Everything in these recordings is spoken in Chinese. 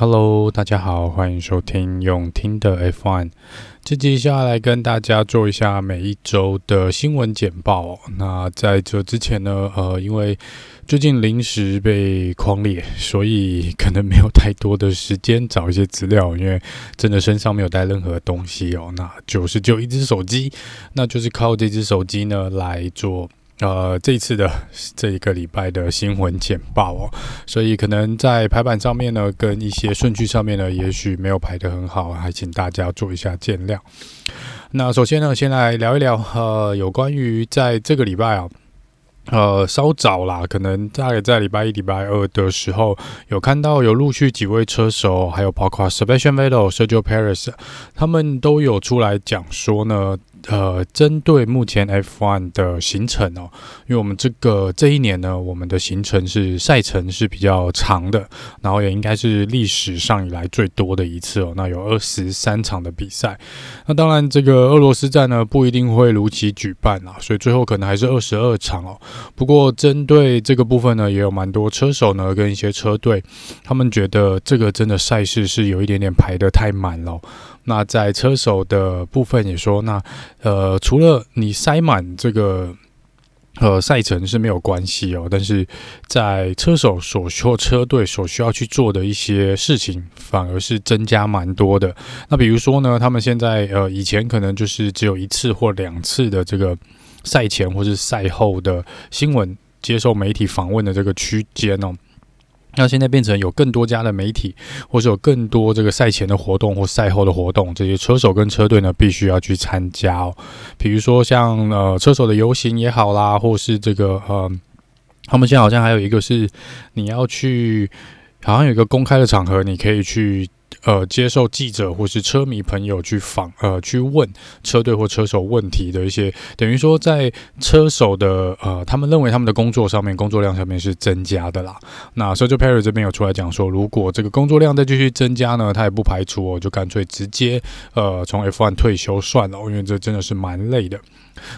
Hello，大家好，欢迎收听用听的 F1。这集下来跟大家做一下每一周的新闻简报。那在这之前呢，呃，因为最近临时被框列，所以可能没有太多的时间找一些资料，因为真的身上没有带任何东西哦。那就是就一只手机，那就是靠这只手机呢来做。呃，这次的这一个礼拜的新闻简报哦，所以可能在排版上面呢，跟一些顺序上面呢，也许没有排得很好，还请大家做一下见谅。那首先呢，先来聊一聊呃，有关于在这个礼拜啊，呃，稍早啦，可能大概在礼拜一、礼拜二的时候，有看到有陆续几位车手，还有包括 Sebastian Vettel、Sergio Perez，他们都有出来讲说呢。呃，针对目前 F1 的行程哦，因为我们这个这一年呢，我们的行程是赛程是比较长的，然后也应该是历史上以来最多的一次哦。那有二十三场的比赛，那当然这个俄罗斯站呢不一定会如期举办啦，所以最后可能还是二十二场哦。不过针对这个部分呢，也有蛮多车手呢跟一些车队，他们觉得这个真的赛事是有一点点排得太满了。那在车手的部分也说，那呃，除了你塞满这个呃赛程是没有关系哦，但是在车手所需车队所需要去做的一些事情，反而是增加蛮多的。那比如说呢，他们现在呃以前可能就是只有一次或两次的这个赛前或是赛后的新闻接受媒体访问的这个区间哦。那现在变成有更多家的媒体，或是有更多这个赛前的活动或赛后的活动，这些车手跟车队呢必须要去参加哦。比如说像呃车手的游行也好啦，或是这个呃，他们现在好像还有一个是你要去，好像有一个公开的场合，你可以去。呃，接受记者或是车迷朋友去访，呃，去问车队或车手问题的一些，等于说在车手的呃，他们认为他们的工作上面，工作量上面是增加的啦。那 s e r g i Perez 这边有出来讲说，如果这个工作量再继续增加呢，他也不排除哦，就干脆直接呃从 F1 退休算了，因为这真的是蛮累的。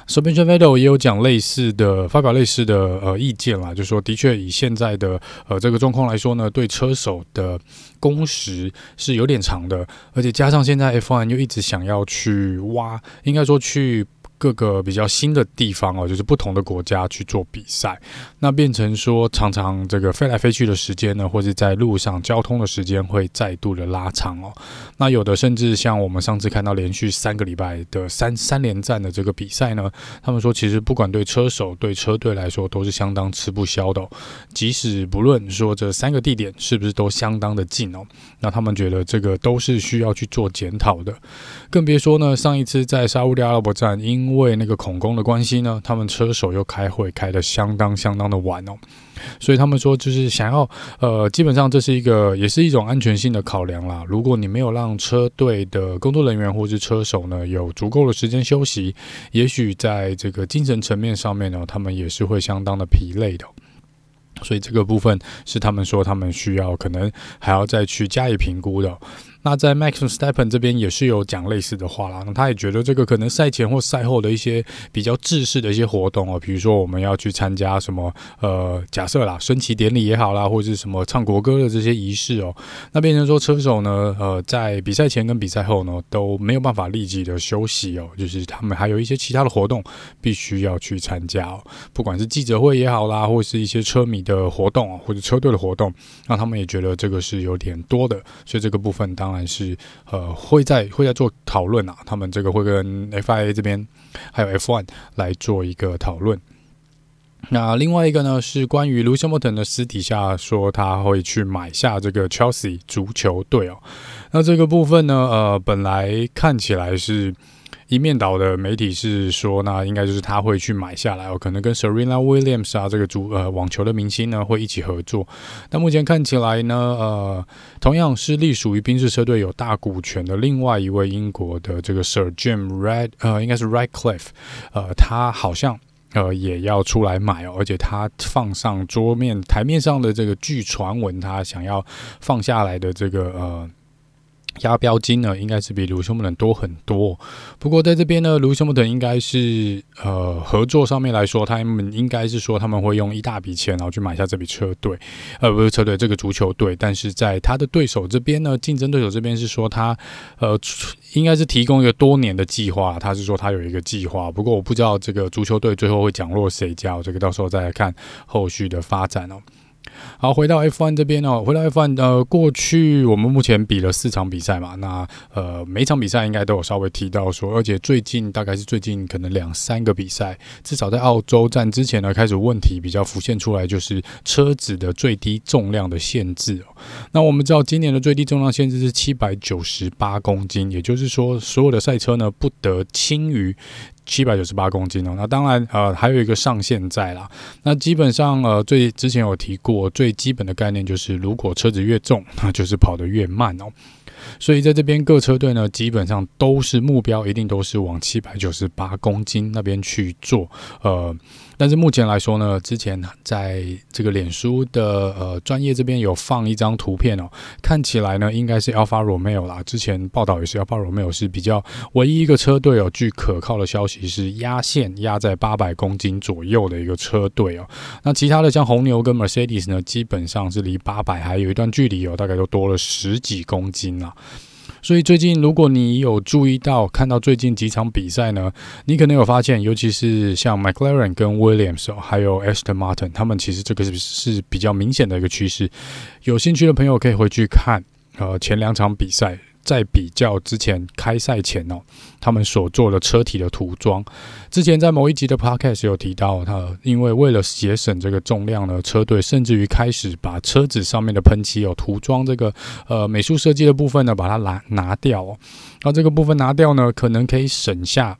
Sebastian Vettel 也有讲类似的，发表类似的呃意见啦，就是说的确以现在的呃这个状况来说呢，对车手的工时是有点长的，而且加上现在 F1 又一直想要去挖，应该说去。各个比较新的地方哦，就是不同的国家去做比赛，那变成说常常这个飞来飞去的时间呢，或者在路上交通的时间会再度的拉长哦。那有的甚至像我们上次看到连续三个礼拜的三三连战的这个比赛呢，他们说其实不管对车手对车队来说都是相当吃不消的哦。即使不论说这三个地点是不是都相当的近哦，那他们觉得这个都是需要去做检讨的。更别说呢，上一次在沙乌地阿拉伯站因因为那个恐攻的关系呢，他们车手又开会开得相当相当的晚哦，所以他们说就是想要呃，基本上这是一个也是一种安全性的考量啦。如果你没有让车队的工作人员或是车手呢有足够的时间休息，也许在这个精神层面上面呢，他们也是会相当的疲累的。所以这个部分是他们说他们需要可能还要再去加以评估的。那在 Max Verstappen 这边也是有讲类似的话啦，那他也觉得这个可能赛前或赛后的一些比较制式的一些活动哦，比如说我们要去参加什么呃，假设啦，升旗典礼也好啦，或者是什么唱国歌的这些仪式哦，那变成说车手呢，呃，在比赛前跟比赛后呢都没有办法立即的休息哦，就是他们还有一些其他的活动必须要去参加哦，不管是记者会也好啦，或是一些车迷的活动或者车队的活动，那他们也觉得这个是有点多的，所以这个部分当。当然是呃会在会在做讨论啊，他们这个会跟 FIA 这边还有 F1 来做一个讨论。那另外一个呢是关于卢西莫腾的私底下说他会去买下这个 Chelsea 足球队哦。那这个部分呢，呃，本来看起来是。一面倒的媒体是说，那应该就是他会去买下来哦，可能跟 Serena Williams 啊这个足呃网球的明星呢会一起合作。那目前看起来呢，呃，同样是隶属于宾士车队有大股权的另外一位英国的这个 Sir Jim Red 呃，应该是 Redcliffe，呃，他好像呃也要出来买哦，而且他放上桌面台面上的这个据传闻，他想要放下来的这个呃。押标金呢，应该是比卢西姆特多很多。不过在这边呢，卢西姆特应该是呃合作上面来说，他们应该是说他们会用一大笔钱，然后去买下这笔车队，呃，不是车队，这个足球队。但是在他的对手这边呢，竞争对手这边是说他呃应该是提供一个多年的计划，他是说他有一个计划。不过我不知道这个足球队最后会降落谁家，这个到时候再来看后续的发展哦。好，回到 F1 这边哦，回到 F1，呃，过去我们目前比了四场比赛嘛，那呃，每场比赛应该都有稍微提到说，而且最近大概是最近可能两三个比赛，至少在澳洲站之前呢，开始问题比较浮现出来，就是车子的最低重量的限制哦。那我们知道今年的最低重量限制是七百九十八公斤，也就是说，所有的赛车呢不得轻于。七百九十八公斤哦，那当然呃还有一个上限在啦。那基本上呃最之前有提过，最基本的概念就是，如果车子越重，那就是跑得越慢哦。所以在这边各车队呢，基本上都是目标一定都是往七百九十八公斤那边去做。呃，但是目前来说呢，之前在这个脸书的呃专业这边有放一张图片哦，看起来呢应该是 Alpha Romeo 啦。之前报道也是，Alpha Romeo 是比较唯一一个车队哦，据可靠的消息是压线压在八百公斤左右的一个车队哦。那其他的像红牛跟 Mercedes 呢，基本上是离八百还有一段距离哦，大概都多了十几公斤啦。所以最近，如果你有注意到看到最近几场比赛呢，你可能有发现，尤其是像 McLaren 跟 Williams 还有 Aston Martin，他们其实这个是是比较明显的一个趋势。有兴趣的朋友可以回去看，呃，前两场比赛。在比较之前开赛前哦，他们所做的车体的涂装，之前在某一集的 podcast 有提到，他因为为了节省这个重量呢，车队甚至于开始把车子上面的喷漆有涂装这个呃美术设计的部分呢，把它拿拿掉哦，那这个部分拿掉呢，可能可以省下。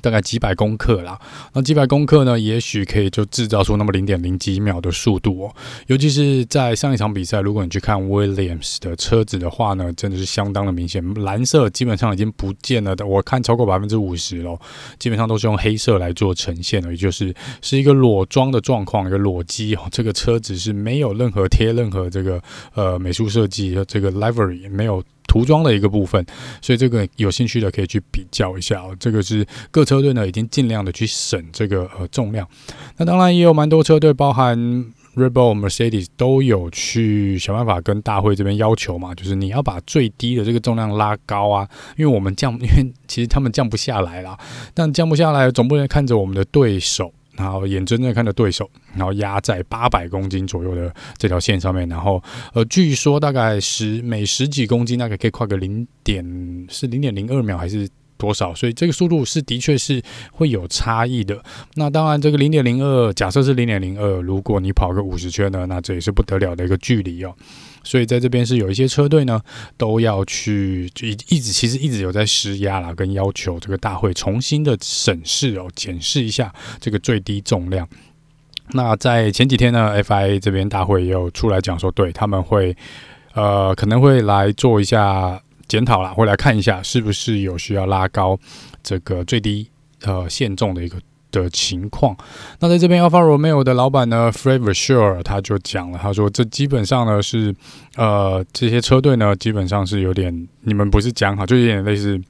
大概几百公克啦，那几百公克呢，也许可以就制造出那么零点零几秒的速度哦。尤其是在上一场比赛，如果你去看 Williams 的车子的话呢，真的是相当的明显，蓝色基本上已经不见了的。我看超过百分之五十了，基本上都是用黑色来做呈现的，也就是是一个裸装的状况，一个裸机哦。这个车子是没有任何贴任何这个呃美术设计的这个 livery 没有。涂装的一个部分，所以这个有兴趣的可以去比较一下哦。这个是各车队呢已经尽量的去省这个呃重量。那当然也有蛮多车队，包含 Red Bull、Mercedes 都有去想办法跟大会这边要求嘛，就是你要把最低的这个重量拉高啊，因为我们降，因为其实他们降不下来啦，但降不下来，总不能看着我们的对手。然后眼睁睁看着对手，然后压在八百公斤左右的这条线上面，然后呃，据说大概十每十几公斤，大概可以跨个零点是零点零二秒还是多少？所以这个速度是的确是会有差异的。那当然，这个零点零二，假设是零点零二，如果你跑个五十圈呢，那这也是不得了的一个距离哦。所以在这边是有一些车队呢，都要去就一一直其实一直有在施压啦，跟要求这个大会重新的审视哦，检视一下这个最低重量。那在前几天呢，FIA 这边大会也有出来讲说，对他们会呃可能会来做一下检讨啦，会来看一下是不是有需要拉高这个最低呃限重的一个。的情况，那在这边 Alpha Romeo 的老板呢，Fred Vasseur 他就讲了，他说这基本上呢是，呃，这些车队呢基本上是有点，你们不是讲好，就有点类似。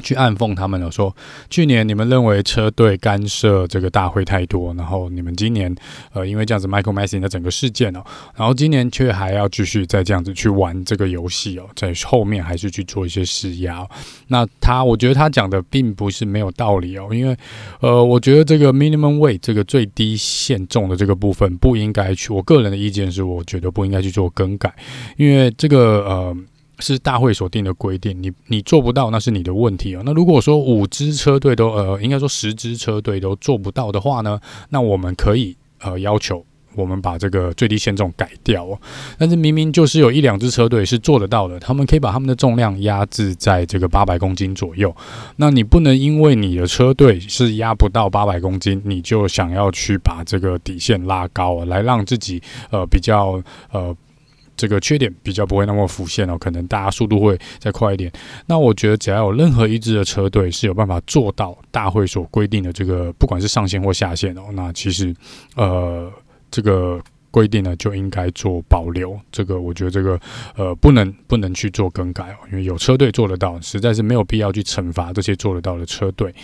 去暗讽他们了，说去年你们认为车队干涉这个大会太多，然后你们今年呃因为这样子 Michael masing 的整个事件哦，然后今年却还要继续再这样子去玩这个游戏哦，在后面还是去做一些施压。那他我觉得他讲的并不是没有道理哦，因为呃我觉得这个 minimum weight 这个最低限重的这个部分不应该去，我个人的意见是我觉得不应该去做更改，因为这个呃。是大会所定的规定，你你做不到，那是你的问题哦。那如果说五支车队都呃，应该说十支车队都做不到的话呢，那我们可以呃要求我们把这个最低限重改掉哦。但是明明就是有一两支车队是做得到的，他们可以把他们的重量压制在这个八百公斤左右。那你不能因为你的车队是压不到八百公斤，你就想要去把这个底线拉高，来让自己呃比较呃。这个缺点比较不会那么浮现哦，可能大家速度会再快一点。那我觉得只要有任何一支的车队是有办法做到大会所规定的这个，不管是上限或下限哦，那其实呃这个规定呢就应该做保留。这个我觉得这个呃不能不能去做更改哦，因为有车队做得到，实在是没有必要去惩罚这些做得到的车队。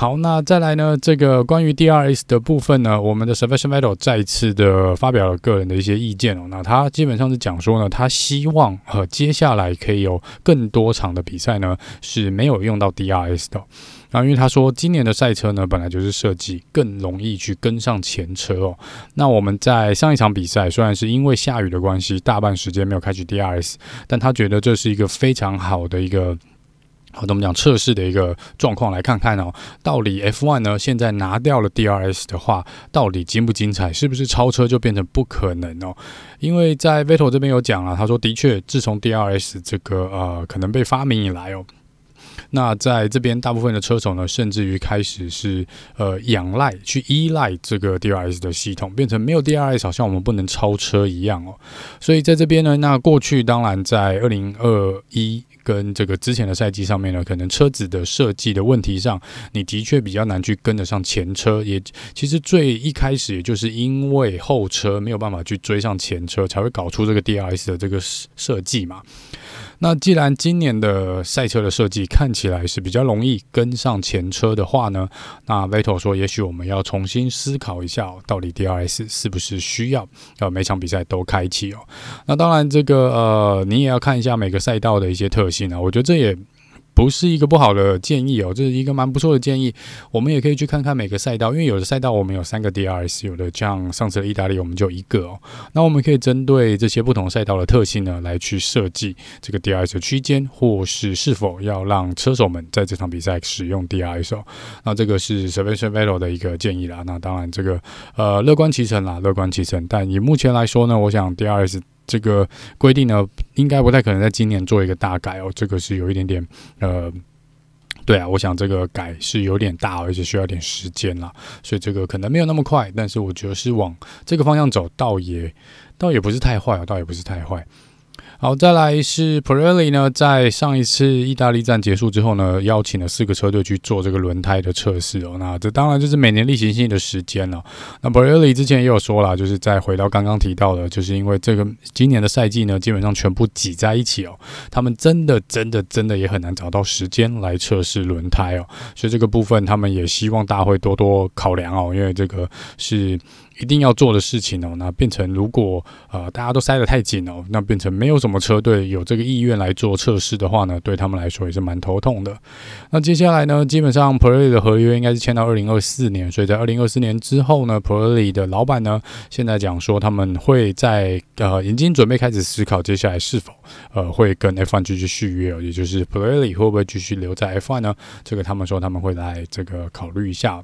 好，那再来呢？这个关于 DRS 的部分呢，我们的 Sebastian Vettel 再次的发表了个人的一些意见哦。那他基本上是讲说呢，他希望呃接下来可以有更多场的比赛呢是没有用到 DRS 的。然后因为他说今年的赛车呢本来就是设计更容易去跟上前车哦。那我们在上一场比赛虽然是因为下雨的关系，大半时间没有开启 DRS，但他觉得这是一个非常好的一个。好，那我们讲测试的一个状况来看看哦，到底 F1 呢现在拿掉了 DRS 的话，到底精不精彩？是不是超车就变成不可能哦？因为在 Vettel 这边有讲了，他说的确，自从 DRS 这个呃可能被发明以来哦，那在这边大部分的车手呢，甚至于开始是呃仰赖去依赖这个 DRS 的系统，变成没有 DRS 好像我们不能超车一样哦。所以在这边呢，那过去当然在二零二一。跟这个之前的赛季上面呢，可能车子的设计的问题上，你的确比较难去跟得上前车。也其实最一开始，也就是因为后车没有办法去追上前车，才会搞出这个 DRS 的这个设计嘛。那既然今年的赛车的设计看起来是比较容易跟上前车的话呢，那 Vettel 说，也许我们要重新思考一下哦，到底 DRS 是不是需要呃每场比赛都开启哦？那当然，这个呃，你也要看一下每个赛道的一些特性啊，我觉得这也。不是一个不好的建议哦，这是一个蛮不错的建议。我们也可以去看看每个赛道，因为有的赛道我们有三个 DRS，有的像上次的意大利我们就一个哦。那我们可以针对这些不同赛道的特性呢，来去设计这个 DRS 区间，或是是否要让车手们在这场比赛使用 DRS 哦。那这个是 Sebastian Vettel 的一个建议啦。那当然这个呃乐观其成啦，乐观其成。但以目前来说呢，我想 DRS。这个规定呢，应该不太可能在今年做一个大改哦。这个是有一点点，呃，对啊，我想这个改是有点大，而且需要点时间啦，所以这个可能没有那么快，但是我觉得是往这个方向走，倒也倒也不是太坏啊，倒也不是太坏。好，再来是 Pirelli 呢，在上一次意大利站结束之后呢，邀请了四个车队去做这个轮胎的测试哦。那这当然就是每年例行性的时间了。那 Pirelli 之前也有说了，就是再回到刚刚提到的，就是因为这个今年的赛季呢，基本上全部挤在一起哦，他们真的真的真的也很难找到时间来测试轮胎哦。所以这个部分他们也希望大会多多考量哦，因为这个是。一定要做的事情哦，那变成如果呃大家都塞得太紧哦，那变成没有什么车队有这个意愿来做测试的话呢，对他们来说也是蛮头痛的。那接下来呢，基本上 Pirelli 的合约应该是签到二零二四年，所以在二零二四年之后呢，Pirelli 的老板呢现在讲说他们会在呃已经准备开始思考接下来是否呃会跟 F1 继续续约，也就是 Pirelli 会不会继续留在 F1 呢？这个他们说他们会来这个考虑一下。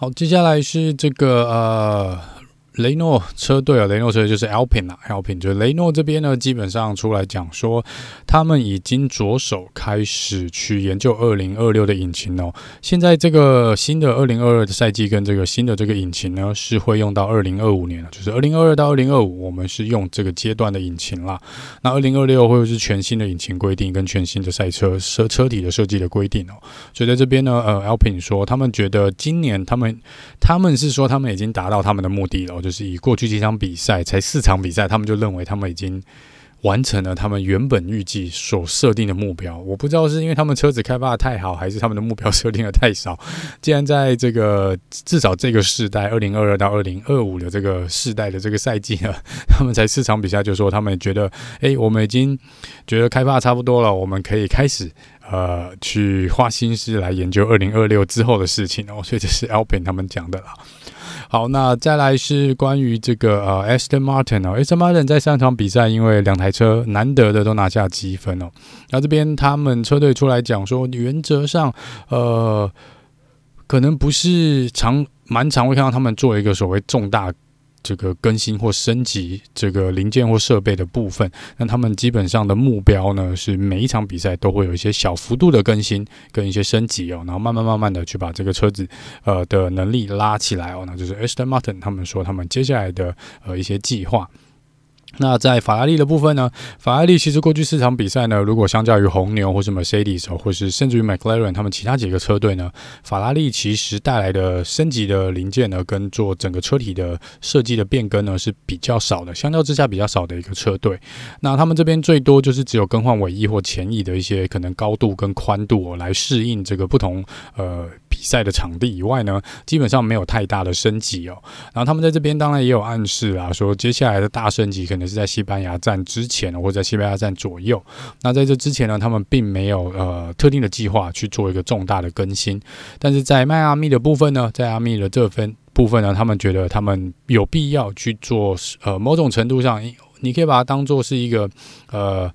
好，接下来是这个呃。雷诺车队啊，雷诺车队就是 Alpine 啊，Alpine 就雷诺这边呢，基本上出来讲说，他们已经着手开始去研究二零二六的引擎哦。现在这个新的二零二二的赛季跟这个新的这个引擎呢，是会用到二零二五年了，就是二零二二到二零二五，我们是用这个阶段的引擎啦。那二零二六会不会是全新的引擎规定跟全新的赛车车车体的设计的规定哦。所以在这边呢，呃，Alpine 说他们觉得今年他们他们是说他们已经达到他们的目的了。就是以过去几场比赛，才四场比赛，他们就认为他们已经完成了他们原本预计所设定的目标。我不知道是因为他们车子开发的太好，还是他们的目标设定的太少。既然在这个至少这个世代，二零二二到二零二五的这个世代的这个赛季呢，他们才四场比赛，就说他们觉得，哎，我们已经觉得开发差不多了，我们可以开始呃去花心思来研究二零二六之后的事情哦。所以这是 Alpin 他们讲的啦。好，那再来是关于这个呃，Aston Martin 哦，Aston Martin 在上场比赛，因为两台车难得的都拿下积分哦，那这边他们车队出来讲说，原则上呃，可能不是常蛮常会看到他们做一个所谓重大。这个更新或升级这个零件或设备的部分，那他们基本上的目标呢，是每一场比赛都会有一些小幅度的更新跟一些升级哦，然后慢慢慢慢的去把这个车子呃的能力拉起来哦，那就是 Aston Martin 他们说他们接下来的呃一些计划。那在法拉利的部分呢？法拉利其实过去四场比赛呢，如果相较于红牛或是 Mercedes，或是甚至于 McLaren 他们其他几个车队呢，法拉利其实带来的升级的零件呢，跟做整个车体的设计的变更呢是比较少的，相较之下比较少的一个车队。那他们这边最多就是只有更换尾翼或前翼的一些可能高度跟宽度哦，来适应这个不同呃比赛的场地以外呢，基本上没有太大的升级哦。然后他们在这边当然也有暗示啊，说接下来的大升级可可能是在西班牙站之前，或者在西班牙站左右。那在这之前呢，他们并没有呃特定的计划去做一个重大的更新。但是在迈阿密的部分呢，在阿密的这分部分呢，他们觉得他们有必要去做呃某种程度上，你可以把它当做是一个呃。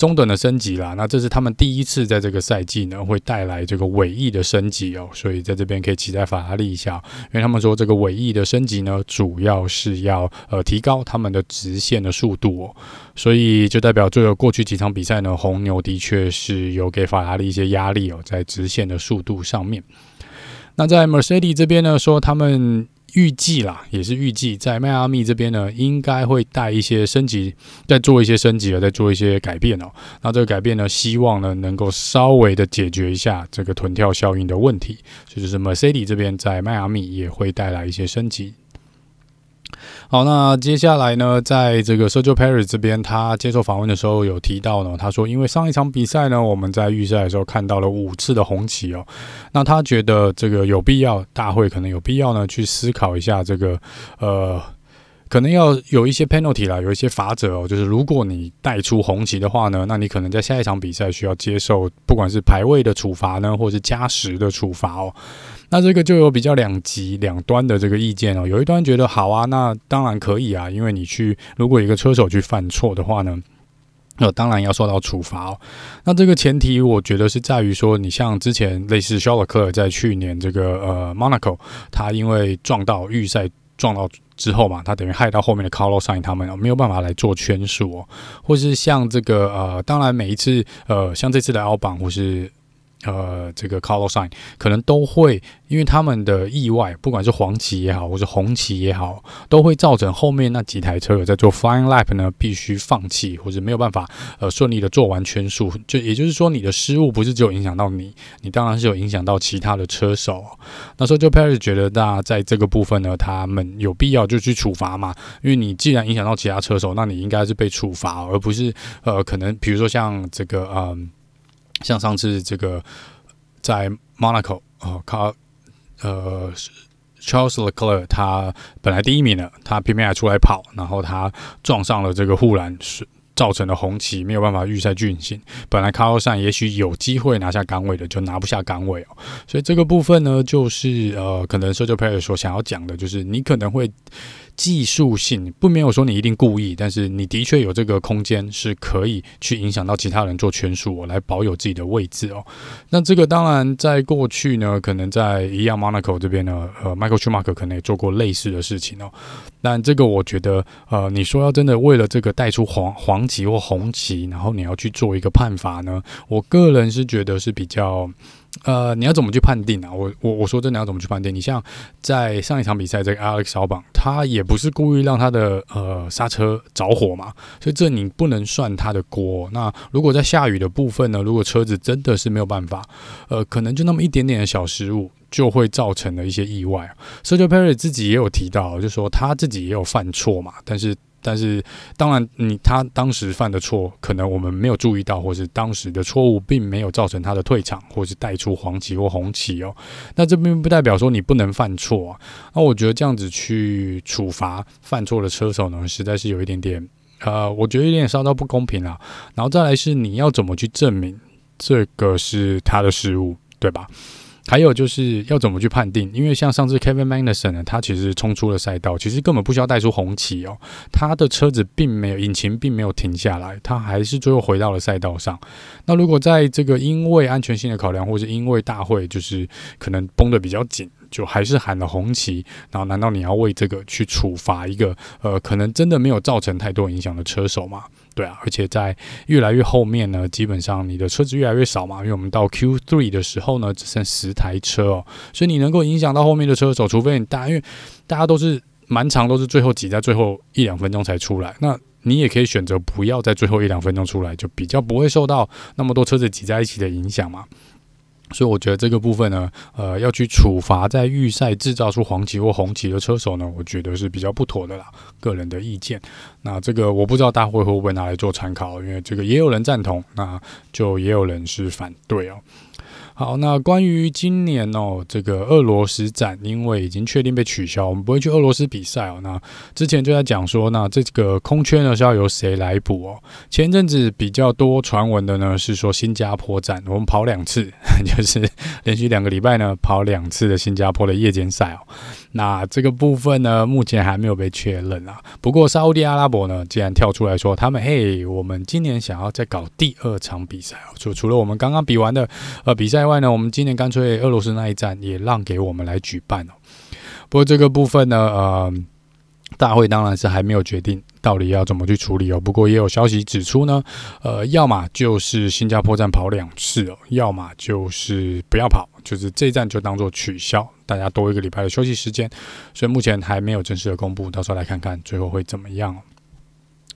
中等的升级啦，那这是他们第一次在这个赛季呢，会带来这个尾翼的升级哦，所以在这边可以期待法拉利一下，因为他们说这个尾翼的升级呢，主要是要呃提高他们的直线的速度哦，所以就代表最后过去几场比赛呢，红牛的确是有给法拉利一些压力哦，在直线的速度上面。那在 Mercedes 这边呢，说他们。预计啦，也是预计在迈阿密这边呢，应该会带一些升级，再做一些升级啊，再做一些改变哦。那这个改变呢，希望呢能够稍微的解决一下这个臀跳效应的问题，所以就是 Mercedes 这边在迈阿密也会带来一些升级。好，那接下来呢，在这个 Sergio Perez 这边，他接受访问的时候有提到呢，他说，因为上一场比赛呢，我们在预赛的时候看到了五次的红旗哦，那他觉得这个有必要，大会可能有必要呢，去思考一下这个，呃。可能要有一些 penalty 啦，有一些罚则哦，就是如果你带出红旗的话呢，那你可能在下一场比赛需要接受不管是排位的处罚呢，或是加时的处罚哦。那这个就有比较两极两端的这个意见哦。有一端觉得好啊，那当然可以啊，因为你去如果一个车手去犯错的话呢，那当然要受到处罚哦。那这个前提我觉得是在于说，你像之前类似肖勒克在去年这个呃 Monaco，他因为撞到预赛。撞到之后嘛，他等于害到后面的 Carlos Sain 他们没有办法来做圈数哦，或是像这个呃，当然每一次呃，像这次的 Albon 或是。呃，这个 Carlos Sign 可能都会，因为他们的意外，不管是黄旗也好，或是红旗也好，都会造成后面那几台车友在做 f i n e lap 呢，必须放弃，或者没有办法呃顺利的做完圈数。就也就是说，你的失误不是只有影响到你，你当然是有影响到其他的车手。那时候就 Perez 觉得，那在这个部分呢，他们有必要就去处罚嘛，因为你既然影响到其他车手，那你应该是被处罚，而不是呃，可能比如说像这个嗯。像上次这个在 Monaco 哦，卡呃 Charles Leclerc 他本来第一名的，他偏偏还出来跑，然后他撞上了这个护栏，是造成了红旗，没有办法预赛进行。本来 Carlos Sainz 也许有机会拿下岗位的，就拿不下岗位哦。所以这个部分呢，就是呃，可能 Sergio Perez 所想要讲的，就是你可能会。技术性不没有说你一定故意，但是你的确有这个空间是可以去影响到其他人做圈数，来保有自己的位置哦。那这个当然在过去呢，可能在一样 Monaco 这边呢，呃，Michael Schumacher 可能也做过类似的事情哦。但这个我觉得，呃，你说要真的为了这个带出黄黄旗或红旗，然后你要去做一个判罚呢，我个人是觉得是比较。呃，你要怎么去判定啊？我我我说真的，要怎么去判定？你像在上一场比赛，这个 Alex Albon，他也不是故意让他的呃刹车着火嘛，所以这你不能算他的锅。那如果在下雨的部分呢？如果车子真的是没有办法，呃，可能就那么一点点的小失误，就会造成了一些意外。Sergio Perez 自己也有提到，就说他自己也有犯错嘛，但是。但是，当然，你他当时犯的错，可能我们没有注意到，或是当时的错误并没有造成他的退场，或是带出黄旗或红旗哦。那这并不代表说你不能犯错啊。那我觉得这样子去处罚犯错的车手呢，实在是有一点点，呃，我觉得有点稍稍不公平啊。然后再来是你要怎么去证明这个是他的失误，对吧？还有就是要怎么去判定？因为像上次 Kevin Magnussen 呢，他其实冲出了赛道，其实根本不需要带出红旗哦。他的车子并没有引擎并没有停下来，他还是最后回到了赛道上。那如果在这个因为安全性的考量，或是因为大会就是可能绷得比较紧，就还是喊了红旗，然后难道你要为这个去处罚一个呃可能真的没有造成太多影响的车手吗？对啊，而且在越来越后面呢，基本上你的车子越来越少嘛，因为我们到 Q3 的时候呢，只剩十台车哦，所以你能够影响到后面的车手，除非你大，因为大家都是蛮长，都是最后挤在最后一两分钟才出来。那你也可以选择不要在最后一两分钟出来，就比较不会受到那么多车子挤在一起的影响嘛。所以我觉得这个部分呢，呃，要去处罚在预赛制造出黄旗或红旗的车手呢，我觉得是比较不妥的啦，个人的意见。那这个我不知道大会会不会拿来做参考，因为这个也有人赞同，那就也有人是反对哦。好，那关于今年哦，这个俄罗斯站，因为已经确定被取消，我们不会去俄罗斯比赛哦。那之前就在讲说，那这个空缺呢是要由谁来补哦？前阵子比较多传闻的呢是说新加坡站，我们跑两次，就是连续两个礼拜呢跑两次的新加坡的夜间赛哦。那这个部分呢，目前还没有被确认啊。不过沙乌地阿拉伯呢，既然跳出来说，他们嘿，我们今年想要再搞第二场比赛哦，就除了我们刚刚比完的呃比赛。另外呢，我们今年干脆俄罗斯那一站也让给我们来举办哦。不过这个部分呢，呃，大会当然是还没有决定到底要怎么去处理哦。不过也有消息指出呢，呃，要么就是新加坡站跑两次哦，要么就是不要跑，就是这一站就当做取消，大家多一个礼拜的休息时间。所以目前还没有正式的公布，到时候来看看最后会怎么样。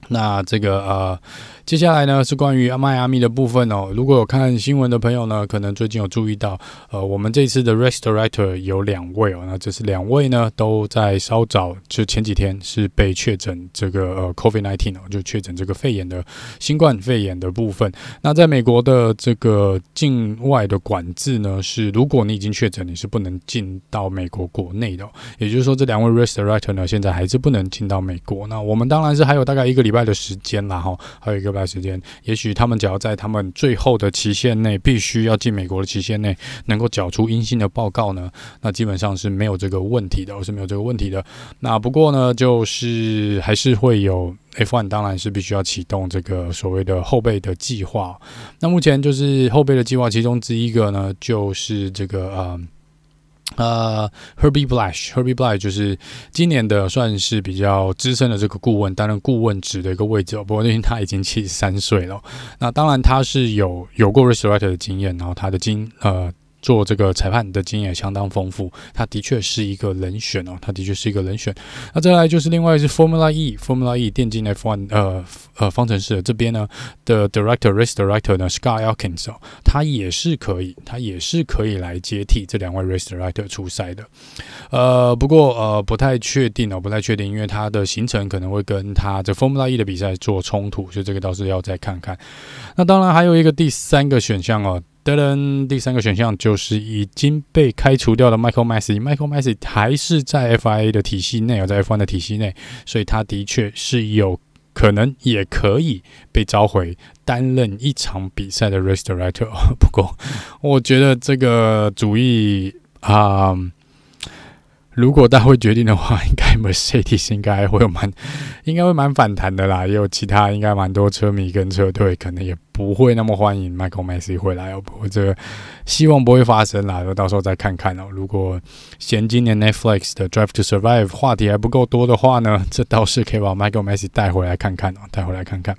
那这个呃，接下来呢是关于迈阿密的部分哦。如果有看新闻的朋友呢，可能最近有注意到，呃，我们这次的 Race Director 有两位哦。那这是两位呢，都在稍早就前几天是被确诊这个呃 COVID-19 哦，就确诊这个肺炎的新冠肺炎的部分。那在美国的这个境外的管制呢，是如果你已经确诊，你是不能进到美国国内的。也就是说，这两位 Race Director 呢，现在还是不能进到美国。那我们当然是还有大概一个礼拜。的时间啦，哈，还有一个礼拜时间，也许他们只要在他们最后的期限内，必须要进美国的期限内，能够缴出阴性的报告呢，那基本上是没有这个问题的，我是没有这个问题的。那不过呢，就是还是会有 F1，当然是必须要启动这个所谓的后备的计划。那目前就是后备的计划，其中之一个呢，就是这个呃。呃，Herbie Blash，Herbie Blash 就是今年的算是比较资深的这个顾问，担任顾问职的一个位置。不过因为他已经七十三岁了，那当然他是有有过 Race Director 的经验，然后他的经呃。做这个裁判的经验相当丰富，他的确是一个人选哦，他的确是一个人选。那再来就是另外是 Formula E，Formula E 电竞 F1 呃呃方程式这边呢的 Director Race Director 呢 Scott Elkins 哦，他也是可以，他也是可以来接替这两位 Race Director 出赛的。呃，不过呃不太确定哦，不太确定，因为他的行程可能会跟他这 Formula E 的比赛做冲突，所以这个倒是要再看看。那当然还有一个第三个选项哦。噔噔，第三个选项就是已经被开除掉的 Michael Massi，Michael Massi 还是在 FIA 的体系内，在 F1 的体系内，所以他的确是有可能也可以被召回担任一场比赛的 Race Director。不过，我觉得这个主意啊。如果大会决定的话，应该 Mercedes 应该会有蛮，应该会蛮反弹的啦。也有其他应该蛮多车迷跟车队可能也不会那么欢迎 Michael Messi 回来哦。不过这希望不会发生啦，到时候再看看哦。如果嫌今年 Netflix 的 Drive to Survive 话题还不够多的话呢，这倒是可以把 Michael Messi 带回来看看哦，带回来看看。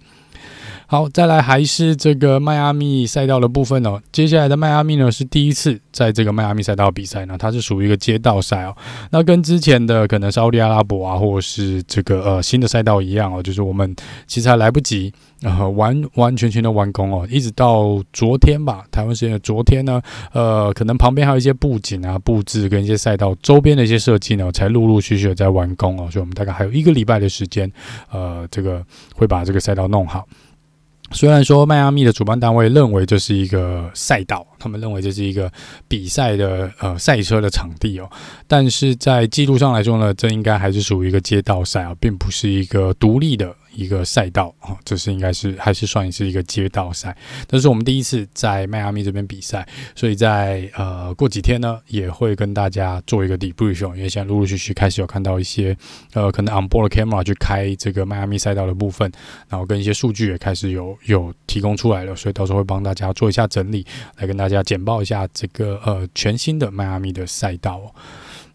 好，再来还是这个迈阿密赛道的部分哦。接下来的迈阿密呢是第一次在这个迈阿密赛道比赛呢，它是属于一个街道赛哦。那跟之前的可能是奥利阿拉伯啊，或者是这个呃新的赛道一样哦，就是我们其实还来不及呃完完全全的完工哦，一直到昨天吧，台湾时间的昨天呢，呃，可能旁边还有一些布景啊、布置跟一些赛道周边的一些设计呢，才陆陆续续的在完工哦。所以我们大概还有一个礼拜的时间，呃，这个会把这个赛道弄好。虽然说迈阿密的主办单位认为这是一个赛道，他们认为这是一个比赛的呃赛车的场地哦，但是在记录上来说呢，这应该还是属于一个街道赛啊，并不是一个独立的。一个赛道啊，这是应该是还是算是一个街道赛，但是我们第一次在迈阿密这边比赛，所以在呃过几天呢也会跟大家做一个 debrief，因为现在陆陆续续开始有看到一些呃可能 onboard camera 去开这个迈阿密赛道的部分，然后跟一些数据也开始有有提供出来了，所以到时候会帮大家做一下整理，来跟大家简报一下这个呃全新的迈阿密的赛道。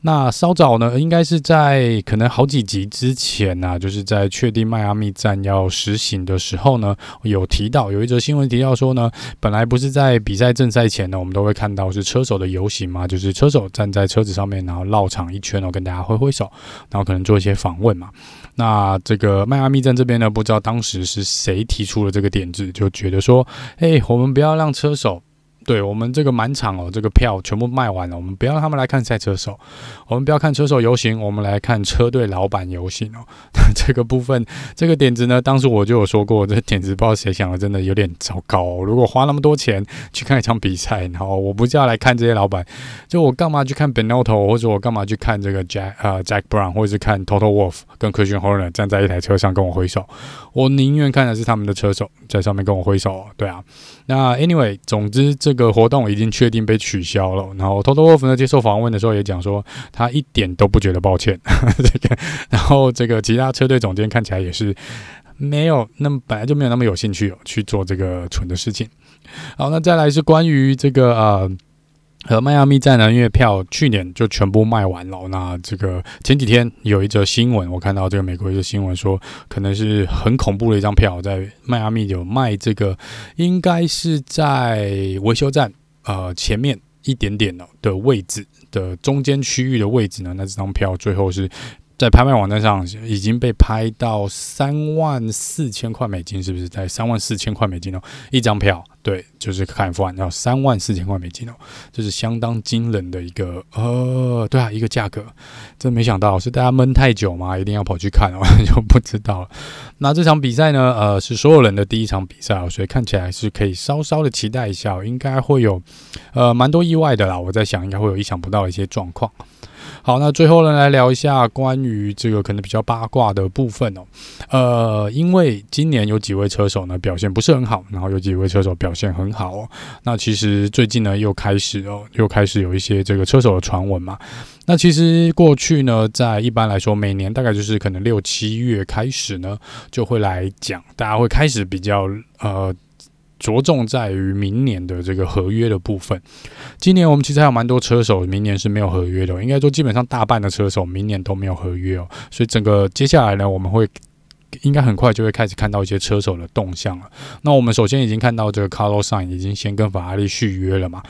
那稍早呢，应该是在可能好几集之前呢、就是在确定迈阿密站要实行的时候呢，有提到有一则新闻提到说呢，本来不是在比赛正赛前呢，我们都会看到是车手的游行嘛，就是车手站在车子上面，然后绕场一圈，然后跟大家挥挥手，然后可能做一些访问嘛。那这个迈阿密站这边呢，不知道当时是谁提出了这个点子，就觉得说，哎，我们不要让车手。对我们这个满场哦，这个票全部卖完了，我们不要让他们来看赛车手，我们不要看车手游行，我们来看车队老板游行哦。这个部分，这个点子呢，当时我就有说过，这个点子不知道谁想的，真的有点糟糕。如果花那么多钱去看一场比赛，然后我不是要来看这些老板，就我干嘛去看 Benotto，或者我干嘛去看这个 Jack 呃 Jack Brown，或者是看 Total Wolf 跟 Christian Horner 站在一台车上跟我挥手，我宁愿看的是他们的车手在上面跟我挥手。对啊，那 Anyway，总之这个。活动已经确定被取消了。然后，Toto Wolff 呢接受访问的时候也讲说，他一点都不觉得抱歉。这个，然后这个其他车队总监看起来也是没有那么本来就没有那么有兴趣去做这个蠢的事情。好，那再来是关于这个呃。和迈阿密站呢，因为票去年就全部卖完了。那这个前几天有一则新闻，我看到这个美国一个新闻说，可能是很恐怖的一张票，在迈阿密有卖这个，应该是在维修站呃前面一点点的的位置的中间区域的位置呢。那这张票最后是在拍卖网站上已经被拍到三万四千块美金，是不是在三万四千块美金哦？一张票。对，就是看 F1，要三万四千块美金哦，这是相当惊人的一个呃，对啊，一个价格，真没想到是大家闷太久嘛，一定要跑去看哦，就不知道了。那这场比赛呢，呃，是所有人的第一场比赛哦，所以看起来是可以稍稍的期待一下，应该会有呃蛮多意外的啦。我在想，应该会有意想不到的一些状况。好，那最后呢，来聊一下关于这个可能比较八卦的部分哦。呃，因为今年有几位车手呢表现不是很好，然后有几位车手表现很好哦。那其实最近呢又开始哦，又开始有一些这个车手的传闻嘛。那其实过去呢，在一般来说，每年大概就是可能六七月开始呢，就会来讲，大家会开始比较呃。着重在于明年的这个合约的部分。今年我们其实还有蛮多车手，明年是没有合约的。应该说，基本上大半的车手明年都没有合约哦。所以整个接下来呢，我们会。应该很快就会开始看到一些车手的动向了。那我们首先已经看到这个 Carlos Sain 已经先跟法拉利续约了嘛。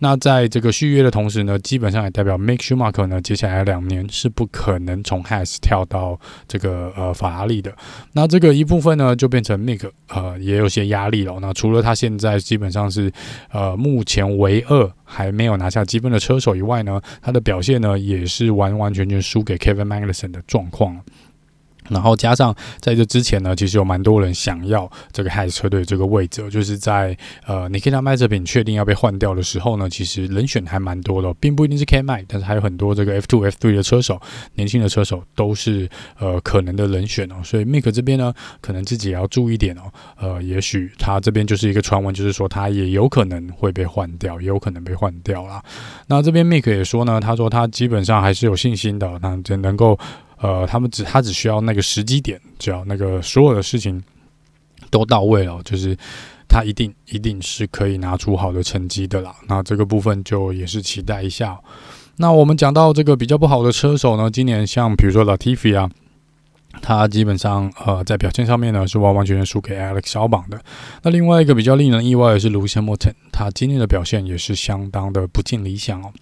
那在这个续约的同时呢，基本上也代表 Mick Schumacher 呢，接下来两年是不可能从 Has 跳到这个呃法拉利的。那这个一部分呢，就变成 Mick 呃也有些压力了。那除了他现在基本上是呃目前唯二还没有拿下积分的车手以外呢，他的表现呢也是完完全全输给 Kevin Magnussen 的状况。然后加上在这之前呢，其实有蛮多人想要这个 Has 车队这个位置，就是在呃，Nikita Mazepin 确定要被换掉的时候呢，其实人选还蛮多的，并不一定是 K 麦但是还有很多这个 F2、F3 的车手，年轻的车手都是呃可能的人选哦。所以 Mick 这边呢，可能自己也要注意点哦。呃，也许他这边就是一个传闻，就是说他也有可能会被换掉，也有可能被换掉啦。那这边 Mick 也说呢，他说他基本上还是有信心的，那就能够。呃，他们只他只需要那个时机点，只要那个所有的事情都到位了，就是他一定一定是可以拿出好的成绩的啦。那这个部分就也是期待一下。那我们讲到这个比较不好的车手呢，今年像比如说 Latifi 啊，他基本上呃在表现上面呢是完完全全输给 Alex Albon 的。那另外一个比较令人意外的是 Lewis Hamilton，他今年的表现也是相当的不尽理想哦。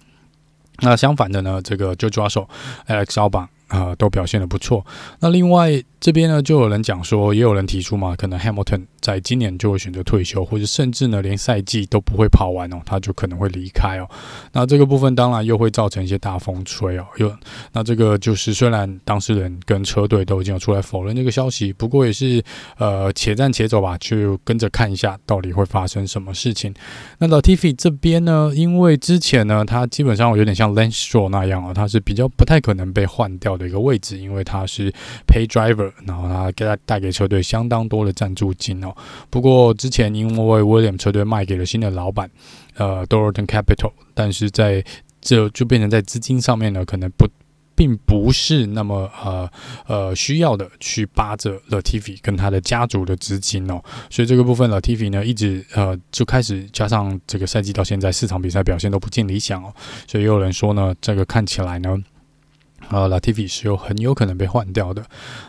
那相反的呢，这个就抓手 Alex Albon。啊、都表现的不错。那另外这边呢，就有人讲说，也有人提出嘛，可能 Hamilton 在今年就会选择退休，或者甚至呢，连赛季都不会跑完哦，他就可能会离开哦。那这个部分当然又会造成一些大风吹哦。又那这个就是虽然当事人跟车队都已经有出来否认这个消息，不过也是呃，且战且走吧，就跟着看一下到底会发生什么事情。那 Latifi 这边呢，因为之前呢，他基本上有点像 Lance Stroll 那样哦，他是比较不太可能被换掉的一个位置，因为他是 pay driver，然后他给他带给车队相当多的赞助金哦。不过之前因为 William 车队卖给了新的老板，呃，Dorilton Capital，但是在这就变成在资金上面呢，可能不并不是那么呃呃需要的去扒着 Latifi 跟他的家族的资金哦。所以这个部分 Latifi 呢一直呃就开始加上这个赛季到现在四场比赛表现都不尽理想哦。所以也有人说呢，这个看起来呢。呃，Latifi 是有很有可能被换掉的。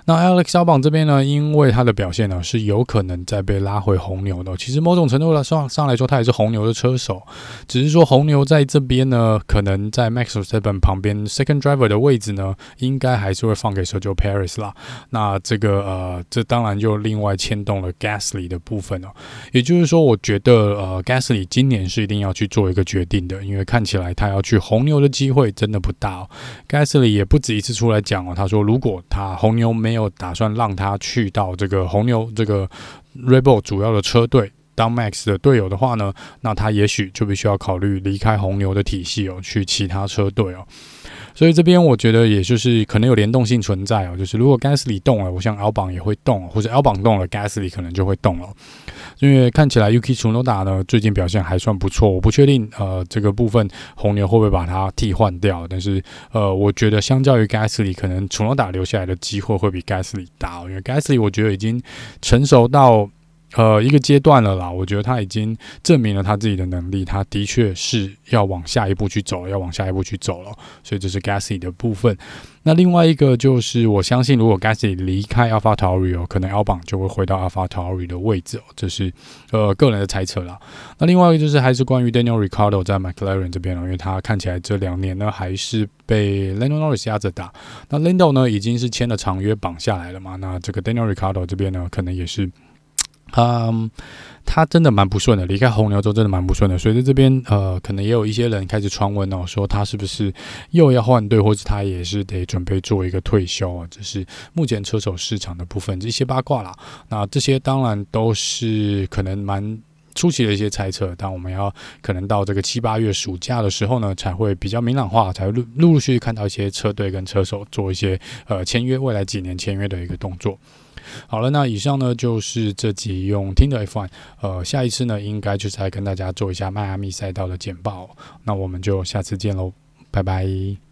那 Alex Albon 这边呢，因为他的表现呢是有可能再被拉回红牛的。其实某种程度上上来说，他也是红牛的车手，只是说红牛在这边呢，可能在 Max Verstappen 旁边 Second Driver 的位置呢，应该还是会放给 Sergio Perez 啦。那这个呃，这当然就另外牵动了 Gasly 的部分哦。也就是说，我觉得呃，Gasly 今年是一定要去做一个决定的，因为看起来他要去红牛的机会真的不大哦。Gasly 也不止一次出来讲哦，他说如果他红牛没有打算让他去到这个红牛这个 Rebel 主要的车队当 Max 的队友的话呢，那他也许就必须要考虑离开红牛的体系哦，去其他车队哦。所以这边我觉得也就是可能有联动性存在哦，就是如果 Gasly 动了，我想 Albon 也会动，或者 Albon 动了，Gasly 可能就会动了。因为看起来 Yuki Tsunoda 呢最近表现还算不错，我不确定呃这个部分红牛会不会把它替换掉，但是呃我觉得相较于 Gasly，可能楚龙达留下来的机会会比 Gasly 大，因为 Gasly 我觉得已经成熟到。呃，一个阶段了啦，我觉得他已经证明了他自己的能力，他的确是要往下一步去走，要往下一步去走了，所以这是 Gasly 的部分。那另外一个就是，我相信如果 Gasly 离开 AlphaTauri 哦，可能 Albon 就会回到 AlphaTauri 的位置哦，这是呃个人的猜测啦。那另外一个就是还是关于 Daniel r i c a r d o 在 McLaren 这边哦，因为他看起来这两年呢还是被 Lando Norris 压着打。那 Lando 呢已经是签了长约绑下来了嘛，那这个 Daniel r i c a r d o 这边呢可能也是。嗯，他真的蛮不顺的，离开红牛之后真的蛮不顺的，所以在这边呃，可能也有一些人开始传闻哦，说他是不是又要换队，或者他也是得准备做一个退休啊？这是目前车手市场的部分，这些八卦啦。那这些当然都是可能蛮初期的一些猜测，但我们要可能到这个七八月暑假的时候呢，才会比较明朗化，才会陆陆陆续续看到一些车队跟车手做一些呃签约，未来几年签约的一个动作。好了，那以上呢就是这集用听的 F1，呃，下一次呢应该就是来跟大家做一下迈阿密赛道的简报，那我们就下次见喽，拜拜。